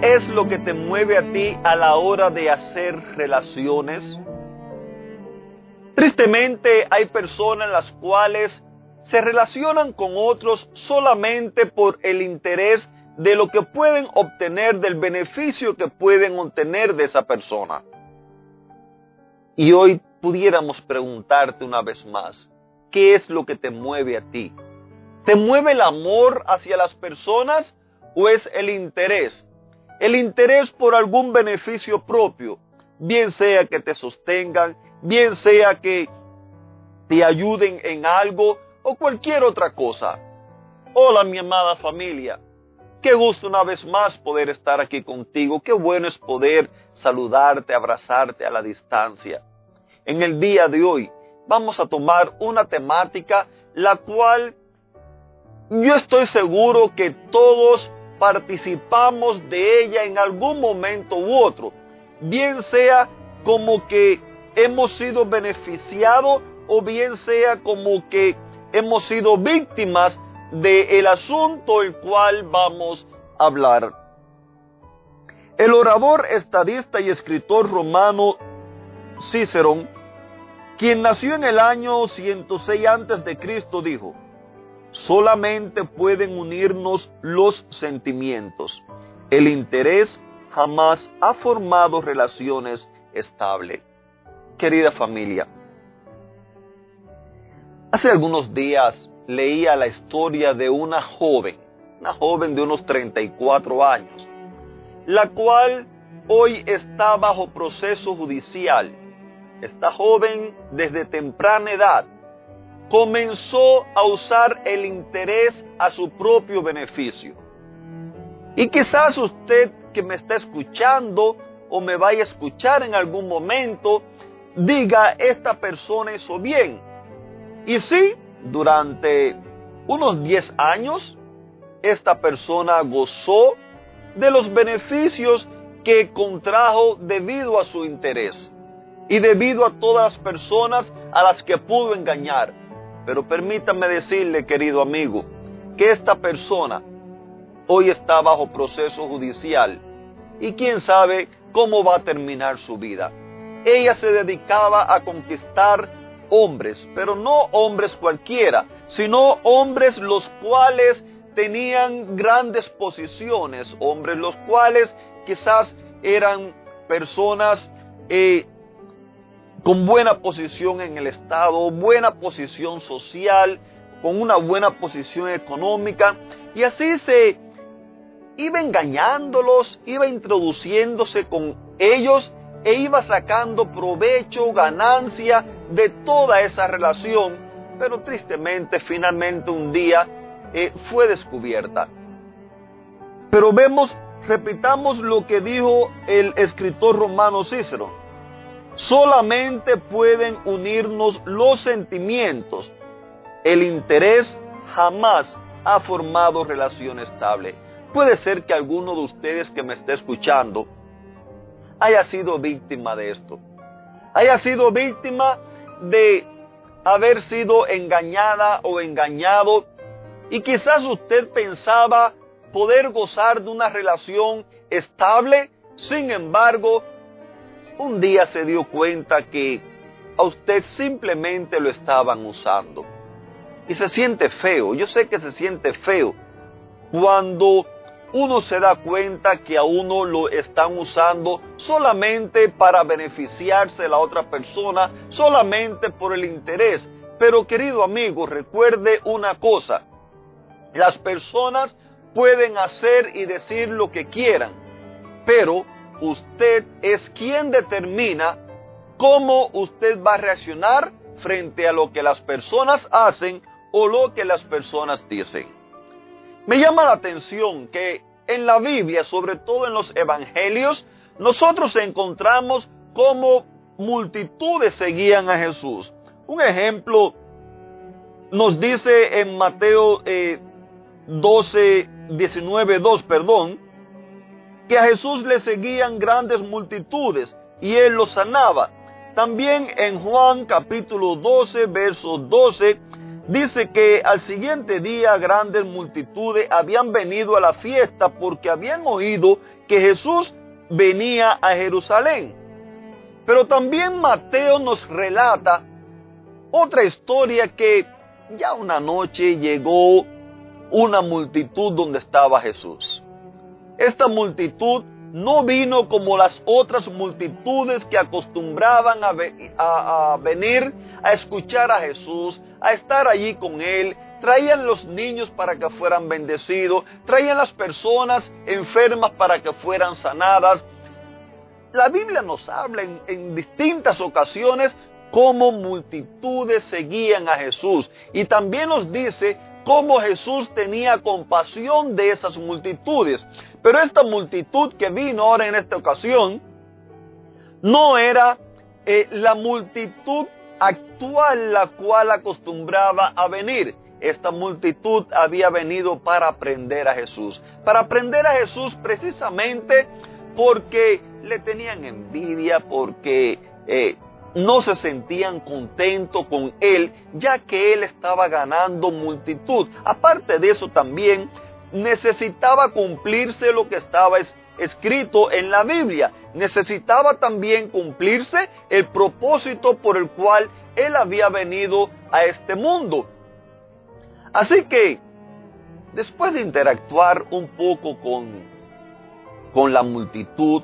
¿Qué es lo que te mueve a ti a la hora de hacer relaciones? Tristemente hay personas las cuales se relacionan con otros solamente por el interés de lo que pueden obtener, del beneficio que pueden obtener de esa persona. Y hoy pudiéramos preguntarte una vez más, ¿qué es lo que te mueve a ti? ¿Te mueve el amor hacia las personas o es el interés? El interés por algún beneficio propio, bien sea que te sostengan, bien sea que te ayuden en algo o cualquier otra cosa. Hola mi amada familia, qué gusto una vez más poder estar aquí contigo, qué bueno es poder saludarte, abrazarte a la distancia. En el día de hoy vamos a tomar una temática la cual yo estoy seguro que todos participamos de ella en algún momento u otro, bien sea como que hemos sido beneficiados o bien sea como que hemos sido víctimas del asunto el cual vamos a hablar. El orador, estadista y escritor romano Cicerón, quien nació en el año 106 antes de Cristo, dijo: solamente pueden unirnos los sentimientos. El interés jamás ha formado relaciones estables. Querida familia, hace algunos días leía la historia de una joven, una joven de unos 34 años, la cual hoy está bajo proceso judicial. Esta joven desde temprana edad comenzó a usar el interés a su propio beneficio. Y quizás usted que me está escuchando o me vaya a escuchar en algún momento, diga, esta persona hizo bien. Y sí, durante unos 10 años, esta persona gozó de los beneficios que contrajo debido a su interés y debido a todas las personas a las que pudo engañar pero permítame decirle, querido amigo, que esta persona hoy está bajo proceso judicial y quién sabe cómo va a terminar su vida. Ella se dedicaba a conquistar hombres, pero no hombres cualquiera, sino hombres los cuales tenían grandes posiciones, hombres los cuales quizás eran personas eh, con buena posición en el Estado, buena posición social, con una buena posición económica, y así se iba engañándolos, iba introduciéndose con ellos e iba sacando provecho, ganancia de toda esa relación, pero tristemente finalmente un día eh, fue descubierta. Pero vemos, repitamos lo que dijo el escritor romano Cícero solamente pueden unirnos los sentimientos. El interés jamás ha formado relación estable. Puede ser que alguno de ustedes que me esté escuchando haya sido víctima de esto. Haya sido víctima de haber sido engañada o engañado y quizás usted pensaba poder gozar de una relación estable, sin embargo, un día se dio cuenta que a usted simplemente lo estaban usando. Y se siente feo, yo sé que se siente feo cuando uno se da cuenta que a uno lo están usando solamente para beneficiarse de la otra persona, solamente por el interés. Pero querido amigo, recuerde una cosa, las personas pueden hacer y decir lo que quieran, pero usted es quien determina cómo usted va a reaccionar frente a lo que las personas hacen o lo que las personas dicen. Me llama la atención que en la Biblia, sobre todo en los evangelios, nosotros encontramos cómo multitudes seguían a Jesús. Un ejemplo nos dice en Mateo 12, 19, 2, perdón, que a Jesús le seguían grandes multitudes y él los sanaba. También en Juan capítulo 12, verso 12, dice que al siguiente día grandes multitudes habían venido a la fiesta porque habían oído que Jesús venía a Jerusalén. Pero también Mateo nos relata otra historia que ya una noche llegó una multitud donde estaba Jesús. Esta multitud no vino como las otras multitudes que acostumbraban a, venir a escuchar a Jesús, a estar allí con Él. Traían los niños para que fueran bendecidos, traían las personas enfermas para que fueran sanadas. La Biblia nos habla en, distintas ocasiones cómo multitudes seguían a Jesús y también nos dice cómo Jesús tenía compasión de esas multitudes. Pero esta multitud que vino ahora en esta ocasión no era eh, la multitud actual la cual acostumbraba a venir. Esta multitud había venido para aprender a Jesús. Para aprender a Jesús precisamente porque le tenían envidia, porque eh, no se sentían contentos con él, ya que él estaba ganando multitud. Aparte de eso también necesitaba cumplirse lo que estaba escrito en la Biblia. Necesitaba también cumplirse el propósito por el cual él había venido a este mundo. Así que, después de interactuar un poco con, con la multitud,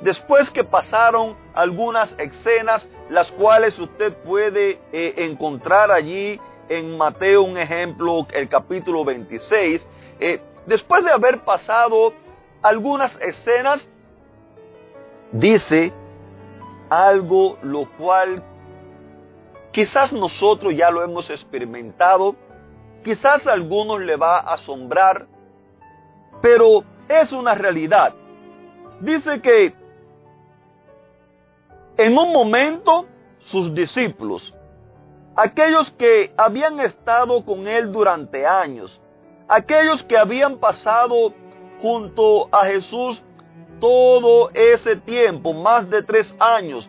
Después que pasaron algunas escenas, las cuales usted puede eh, encontrar allí en Mateo, un ejemplo, el capítulo 26, eh, después de haber pasado algunas escenas, dice algo lo cual quizás nosotros ya lo hemos experimentado, quizás a algunos le va a asombrar, pero es una realidad. Dice que en un momento, sus discípulos, aquellos que habían estado con él durante años, aquellos que habían pasado junto a Jesús todo ese tiempo, más de tres años,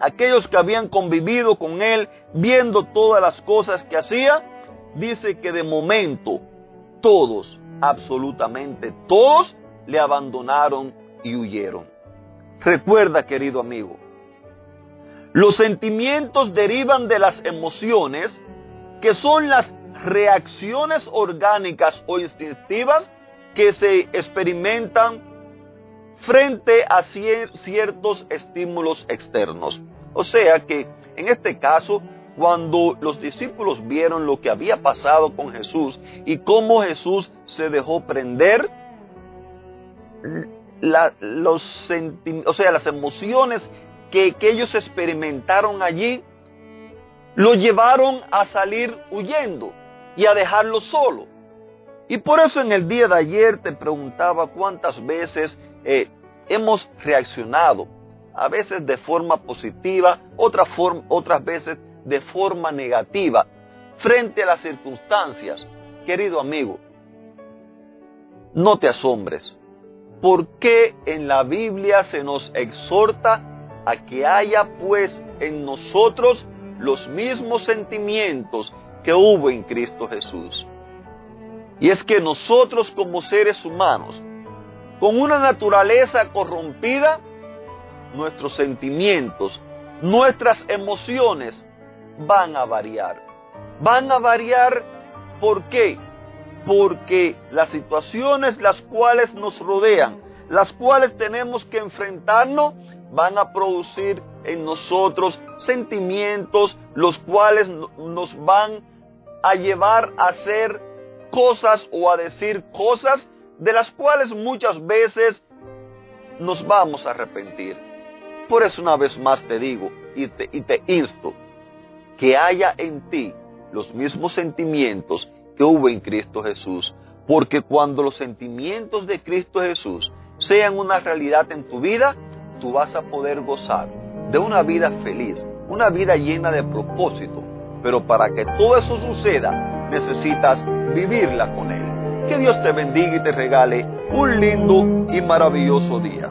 aquellos que habían convivido con él, viendo todas las cosas que hacía, dice que de momento todos, absolutamente todos, le abandonaron y huyeron. Recuerda, querido amigo, los sentimientos derivan de las emociones, que son las reacciones orgánicas o instintivas que se experimentan frente a ciertos estímulos externos. O sea que en este caso, cuando los discípulos vieron lo que había pasado con Jesús y cómo Jesús se dejó prender, los o sea, las emociones que, ellos experimentaron allí, lo llevaron a salir huyendo y a dejarlo solo. Y por eso en el día de ayer te preguntaba cuántas veces eh, hemos reaccionado, a veces de forma positiva, otras veces de forma negativa, frente a las circunstancias. Querido amigo, no te asombres. ¿Por qué en la Biblia se nos exhorta a que haya pues en nosotros los mismos sentimientos que hubo en Cristo Jesús. Y es que nosotros como seres humanos, con una naturaleza corrompida, nuestros sentimientos, nuestras emociones van a variar. Van a variar ¿por qué? Porque las situaciones las cuales nos rodean, las cuales tenemos que enfrentarnos, van a producir en nosotros sentimientos los cuales nos van a llevar a hacer cosas o a decir cosas de las cuales muchas veces nos vamos a arrepentir. Por eso una vez más te digo y te, y te insto que haya en ti los mismos sentimientos que hubo en Cristo Jesús. Porque cuando los sentimientos de Cristo Jesús sean una realidad en tu vida, tú vas a poder gozar de una vida feliz, una vida llena de propósito. Pero para que todo eso suceda, necesitas vivirla con Él. Que Dios te bendiga y te regale un lindo y maravilloso día.